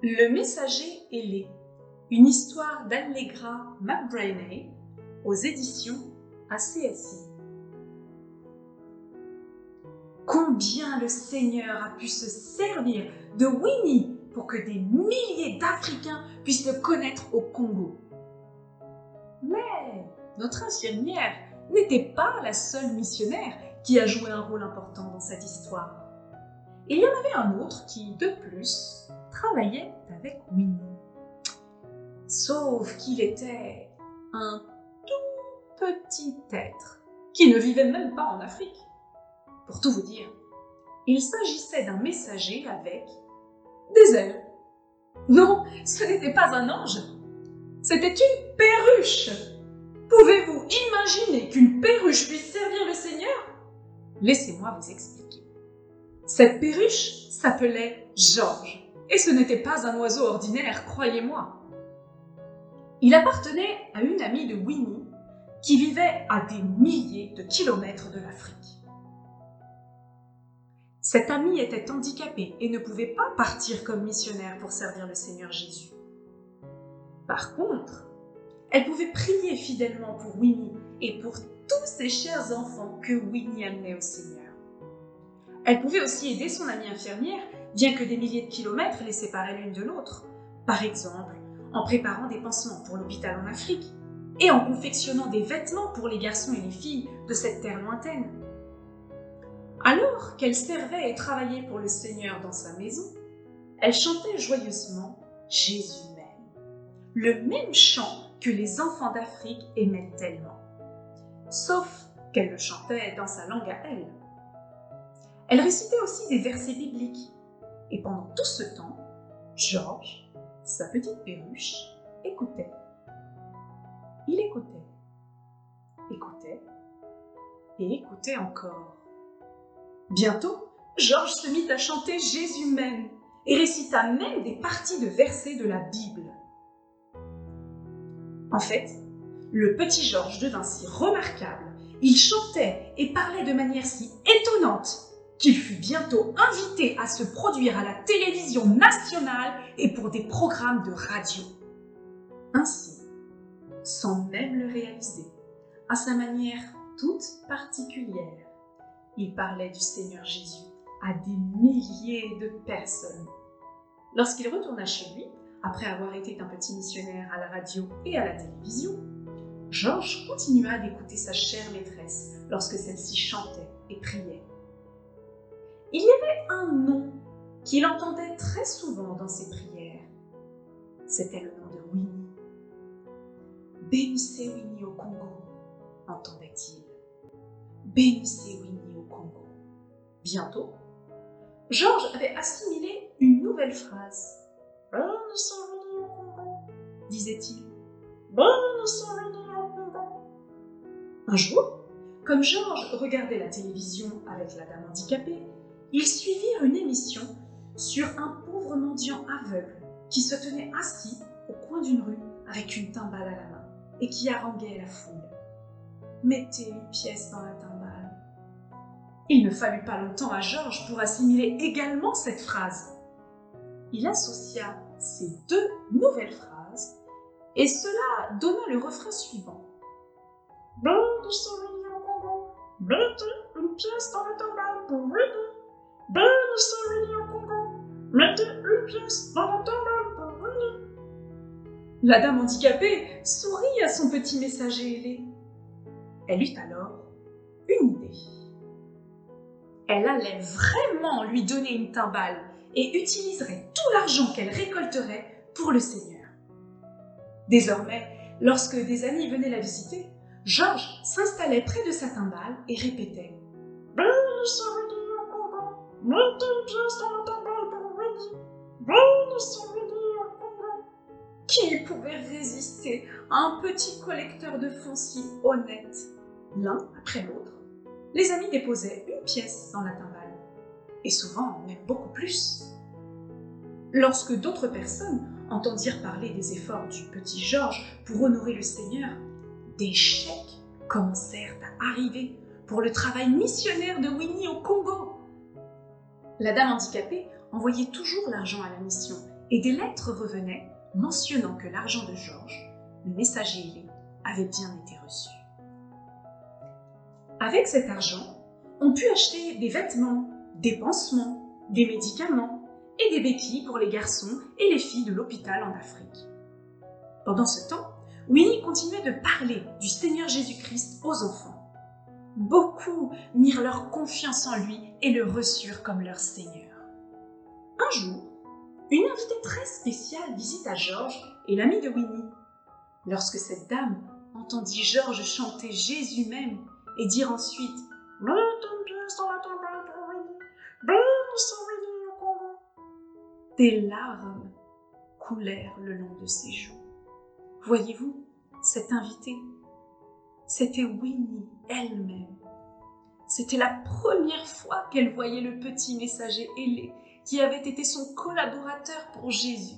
Le messager ailé, une histoire d'Allegra McBrainey aux éditions ACSI. Combien le Seigneur a pu se servir de Winnie pour que des milliers d'Africains puissent le connaître au Congo. Mais notre infirmière n'était pas la seule missionnaire qui a joué un rôle important dans cette histoire. Il y en avait un autre qui, de plus, travaillait avec Winnie. Sauf qu'il était un tout petit être qui ne vivait même pas en Afrique. Pour tout vous dire, il s'agissait d'un messager avec des ailes. Non, ce n'était pas un ange, c'était une perruche. Pouvez-vous imaginer qu'une perruche puisse servir le Seigneur? Laissez-moi vous expliquer. Cette perruche s'appelait Georges, et ce n'était pas un oiseau ordinaire, croyez-moi. Il appartenait à une amie de Winnie qui vivait à des milliers de kilomètres de l'Afrique. Cette amie était handicapée et ne pouvait pas partir comme missionnaire pour servir le Seigneur Jésus. Par contre, elle pouvait prier fidèlement pour Winnie et pour tous ces chers enfants que Winnie amenait au Seigneur. Elle pouvait aussi aider son amie infirmière, bien que des milliers de kilomètres les séparaient l'une de l'autre. Par exemple, en préparant des pansements pour l'hôpital en Afrique et en confectionnant des vêtements pour les garçons et les filles de cette terre lointaine. Alors qu'elle servait et travaillait pour le Seigneur dans sa maison, elle chantait joyeusement Jésus même, le même chant que les enfants d'Afrique aimaient tellement. Sauf qu'elle le chantait dans sa langue à elle. Elle récitait aussi des versets bibliques. Et pendant tout ce temps, Georges, sa petite perruche, écoutait. Il écoutait, écoutait et écoutait encore. Bientôt, Georges se mit à chanter Jésus même et récita même des parties de versets de la Bible. En fait, le petit Georges devint si remarquable, il chantait et parlait de manière si étonnante qu'il fut bientôt invité à se produire à la télévision nationale et pour des programmes de radio. Ainsi, sans même le réaliser, à sa manière toute particulière, il parlait du Seigneur Jésus à des milliers de personnes. Lorsqu'il retourna chez lui, après avoir été un petit missionnaire à la radio et à la télévision, Georges continua d'écouter sa chère maîtresse lorsque celle-ci chantait et priait. Il y avait un nom qu'il entendait très souvent dans ses prières. C'était le nom de Winnie. Bénissez Winnie au Congo, entendait-il. Bénissez Winnie au Congo. Bientôt, Georges avait assimilé une nouvelle phrase. Bénissez Winnie au Congo, disait-il. Bénissez Winnie au Congo. Un jour, comme Georges regardait la télévision avec la dame handicapée, ils suivirent une émission sur un pauvre mendiant aveugle qui se tenait assis au coin d'une rue avec une timbale à la main et qui haranguait la foule. Mettez une pièce dans la timbale. Il ne fallut pas longtemps à Georges pour assimiler également cette phrase. Il associa ces deux nouvelles phrases et cela donna le refrain suivant. Mettez une pièce dans la timbale pour. Mettez une pièce dans la. La dame handicapée sourit à son petit messager ailé. Elle eut alors une idée. Elle allait vraiment lui donner une timbale et utiliserait tout l'argent qu'elle récolterait pour le Seigneur. Désormais, lorsque des amis venaient la visiter, Georges s'installait près de sa timbale et répétait Dans la timbale pour Winnie, bénissez Winnie au Congo. Qui pouvait résister à un petit collecteur de si honnête? L'un après l'autre, les amis déposaient une pièce dans la timbale, et souvent même beaucoup plus. Lorsque d'autres personnes entendirent parler des efforts du petit Georges pour honorer le Seigneur, des chèques commencèrent à arriver pour le travail missionnaire de Winnie au Congo. La dame handicapée envoyait toujours l'argent à la mission et des lettres revenaient mentionnant que l'argent de Georges, le messager ailé, avait bien été reçu. Avec cet argent, on put acheter des vêtements, des pansements, des médicaments et des béquilles pour les garçons et les filles de l'hôpital en Afrique. Pendant ce temps, Winnie continuait de parler du Seigneur Jésus-Christ aux enfants. Beaucoup mirent leur confiance en lui et le reçurent comme leur Seigneur. Un jour, une invitée très spéciale visita Georges et l'ami de Winnie. Lorsque cette dame entendit Georges chanter Jésus même et dire ensuite des larmes coulèrent le long de ses joues. Voyez-vous, cette invitée, c'était Winnie elle-même. C'était la première fois qu'elle voyait le petit messager ailé qui avait été son collaborateur pour Jésus.